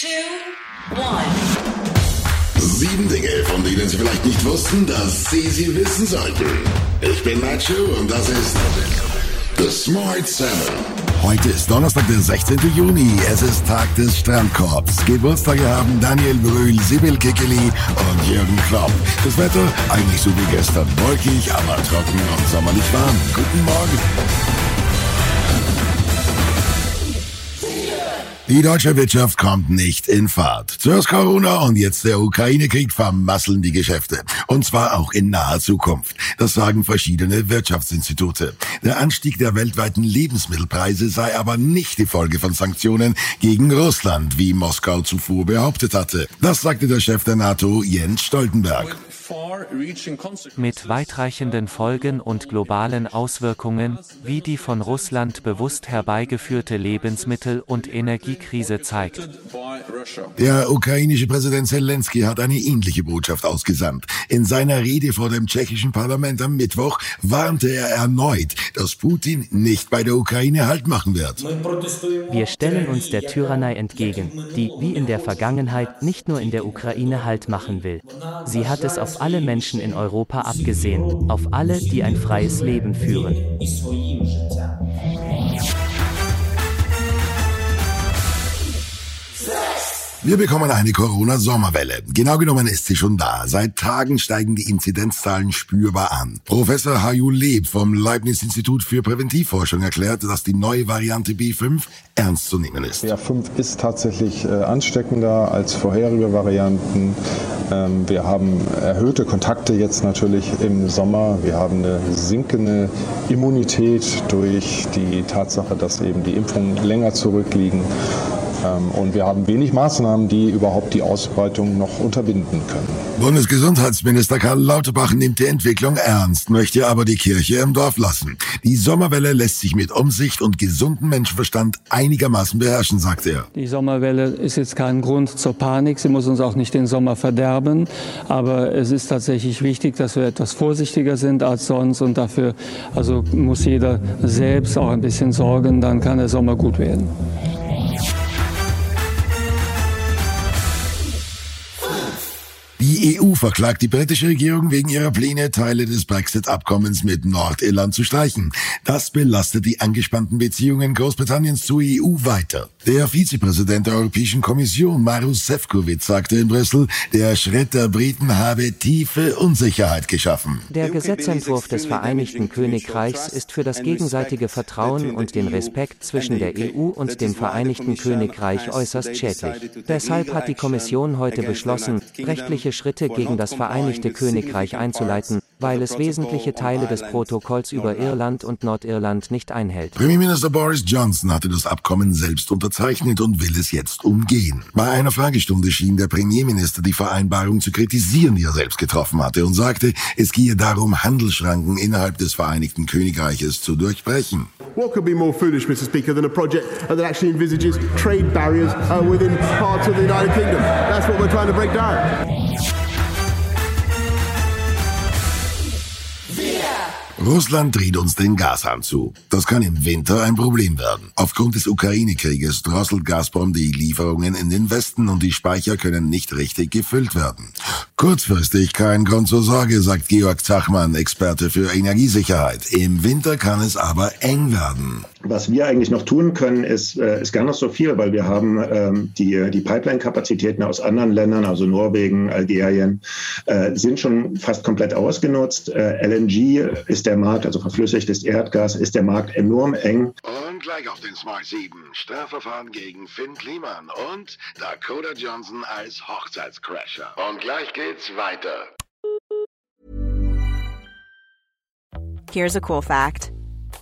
Two, one. Sieben Dinge, von denen Sie vielleicht nicht wussten, dass Sie sie wissen sollten. Ich bin Nacho und das ist The Smart Seven. Heute ist Donnerstag, der 16. Juni. Es ist Tag des Strandkorbs. Geburtstage haben Daniel Brühl, Sibyl Kikeli und Jürgen Klopp. Das Wetter eigentlich so wie gestern. Wolkig, aber trocken und sommerlich warm. Guten Morgen. Die deutsche Wirtschaft kommt nicht in Fahrt. Zuerst Corona und jetzt der Ukraine-Krieg vermasseln die Geschäfte. Und zwar auch in naher Zukunft. Das sagen verschiedene Wirtschaftsinstitute. Der Anstieg der weltweiten Lebensmittelpreise sei aber nicht die Folge von Sanktionen gegen Russland, wie Moskau zuvor behauptet hatte. Das sagte der Chef der NATO, Jens Stoltenberg. Mit weitreichenden Folgen und globalen Auswirkungen, wie die von Russland bewusst herbeigeführte Lebensmittel- und Energiekrise zeigt. Der ukrainische Präsident Zelensky hat eine ähnliche Botschaft ausgesandt. In seiner Rede vor dem tschechischen Parlament am Mittwoch warnte er erneut, dass Putin nicht bei der Ukraine Halt machen wird. Wir stellen uns der Tyrannei entgegen, die, wie in der Vergangenheit, nicht nur in der Ukraine Halt machen will. Sie hat es auf alle Menschen in Europa abgesehen, auf alle, die ein freies Leben führen. Wir bekommen eine Corona-Sommerwelle. Genau genommen ist sie schon da. Seit Tagen steigen die Inzidenzzahlen spürbar an. Professor Haju Leb vom Leibniz-Institut für Präventivforschung erklärt, dass die neue Variante B5 ernst zu nehmen ist. BA5 ist tatsächlich äh, ansteckender als vorherige Varianten. Ähm, wir haben erhöhte Kontakte jetzt natürlich im Sommer. Wir haben eine sinkende Immunität durch die Tatsache, dass eben die Impfungen länger zurückliegen. Ähm, und wir haben wenig Maßnahmen, die überhaupt die Ausbreitung noch unterbinden können. Bundesgesundheitsminister Karl Lauterbach nimmt die Entwicklung ernst, möchte aber die Kirche im Dorf lassen. Die Sommerwelle lässt sich mit Umsicht und gesundem Menschenverstand einigermaßen beherrschen, sagt er. Die Sommerwelle ist jetzt kein Grund zur Panik. Sie muss uns auch nicht den Sommer verderben. Aber es ist tatsächlich wichtig, dass wir etwas vorsichtiger sind als sonst. Und dafür also muss jeder selbst auch ein bisschen sorgen. Dann kann der Sommer gut werden. Die EU verklagt die britische Regierung wegen ihrer Pläne, Teile des Brexit-Abkommens mit Nordirland zu streichen. Das belastet die angespannten Beziehungen Großbritanniens zur EU weiter. Der Vizepräsident der Europäischen Kommission, Maros Sefcovic, sagte in Brüssel, der Schritt der Briten habe tiefe Unsicherheit geschaffen. Der Gesetzentwurf des Vereinigten Königreichs ist für das gegenseitige Vertrauen und den Respekt zwischen der EU und dem Vereinigten Königreich äußerst schädlich. Deshalb hat die Kommission heute beschlossen, rechtliche Schritte gegen das Vereinigte Königreich einzuleiten, weil es wesentliche Teile des Protokolls über Irland und Nordirland nicht einhält. Premierminister Boris Johnson hatte das Abkommen selbst unterzeichnet und will es jetzt umgehen. Bei einer Fragestunde schien der Premierminister die Vereinbarung zu kritisieren, die er selbst getroffen hatte, und sagte, es gehe darum, Handelsschranken innerhalb des Vereinigten Königreiches zu durchbrechen. What could be more foolish, Mr. Speaker, than a project that actually envisages trade barriers uh, within parts of the United Kingdom? That's what we're trying to break down. Russland dreht uns den Gashahn zu. Das kann im Winter ein Problem werden. Aufgrund des Ukraine-Krieges drosselt Gazprom die Lieferungen in den Westen und die Speicher können nicht richtig gefüllt werden. Kurzfristig kein Grund zur Sorge, sagt Georg Zachmann, Experte für Energiesicherheit. Im Winter kann es aber eng werden. Was wir eigentlich noch tun können, ist, äh, ist gar nicht so viel, weil wir haben ähm, die, die Pipeline-Kapazitäten aus anderen Ländern, also Norwegen, Algerien, äh, sind schon fast komplett ausgenutzt. Äh, LNG ist der Markt, also verflüssigtes Erdgas, ist der Markt enorm eng. Und gleich auf den Smart 7. Strafverfahren gegen Finn Kliman und Dakota Johnson als Hochzeitscrasher. Und gleich geht's weiter. Here's a cool fact.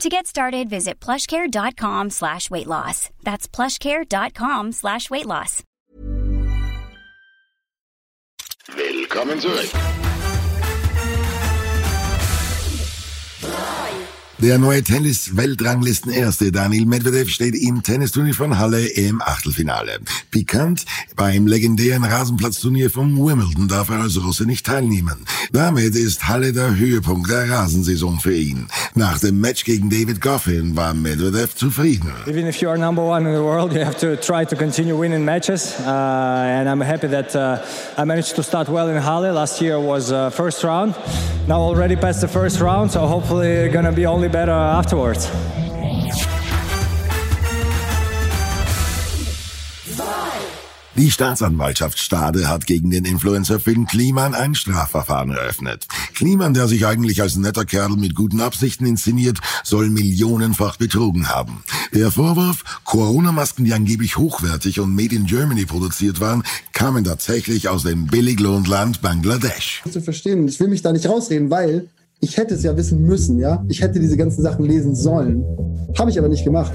To get started, visit plushcare.com slash weight loss. That's plushcare.com slash weight loss. Willkommen zurück. Der neue Tennis-Weltranglisten-Erste Daniel Medvedev steht im Tennisturnier von Halle im Achtelfinale. Pikant, beim legendären Rasenplatzturnier von Wimbledon darf er als Russe nicht teilnehmen. Damit ist Halle der Höhepunkt der Rasensaison für ihn. Nach dem Match gegen David Goffin war Medvedev zufrieden. Even if you are number one in the world, you have to try to continue winning matches. Uh, and I'm happy that uh, I managed to start well in Halle. Last year was uh, first round. Now already past the first round, so hopefully gonna be only better afterwards. Die Staatsanwaltschaft Stade hat gegen den Influencer Finn Kliman ein Strafverfahren eröffnet. Kliman, der sich eigentlich als netter Kerl mit guten Absichten inszeniert, soll millionenfach betrogen haben. Der Vorwurf, Corona-Masken, die angeblich hochwertig und made in Germany produziert waren, kamen tatsächlich aus dem Billiglohnland Bangladesch. Zu verstehen, ich will mich da nicht rausreden, weil ich hätte es ja wissen müssen, ja. Ich hätte diese ganzen Sachen lesen sollen. Habe ich aber nicht gemacht.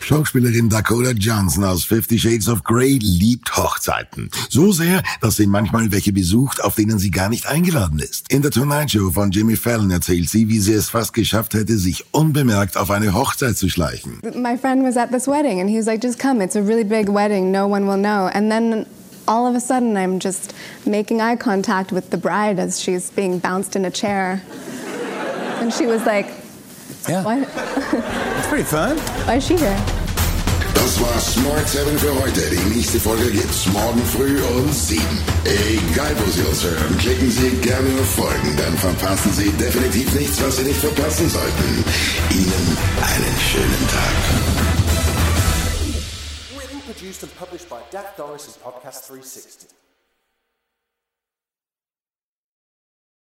Schauspielerin Dakota Johnson aus Fifty Shades of Grey liebt Hochzeiten. So sehr, dass sie manchmal welche besucht, auf denen sie gar nicht eingeladen ist. In der Tonight Show von Jimmy Fallon erzählt sie, wie sie es fast geschafft hätte, sich unbemerkt auf eine Hochzeit zu schleichen. My friend was at this wedding and he was like, just come, it's a really big wedding, no one will know. And then all of a sudden I'm just making eye contact with the bride as she's being bounced in a chair. And she was like, Yeah. what? It's pretty fun. Why is she here? Das war Smart 7 für heute. Die nächste Folge gibt's morgen früh um 7. Egal wo Sie uns hören, klicken Sie gerne auf Folgen, dann verpassen Sie definitiv nichts, was Sie nicht verpassen sollten. Ihnen einen schönen Tag. Produced, and published by Dak Doris and Podcast 360.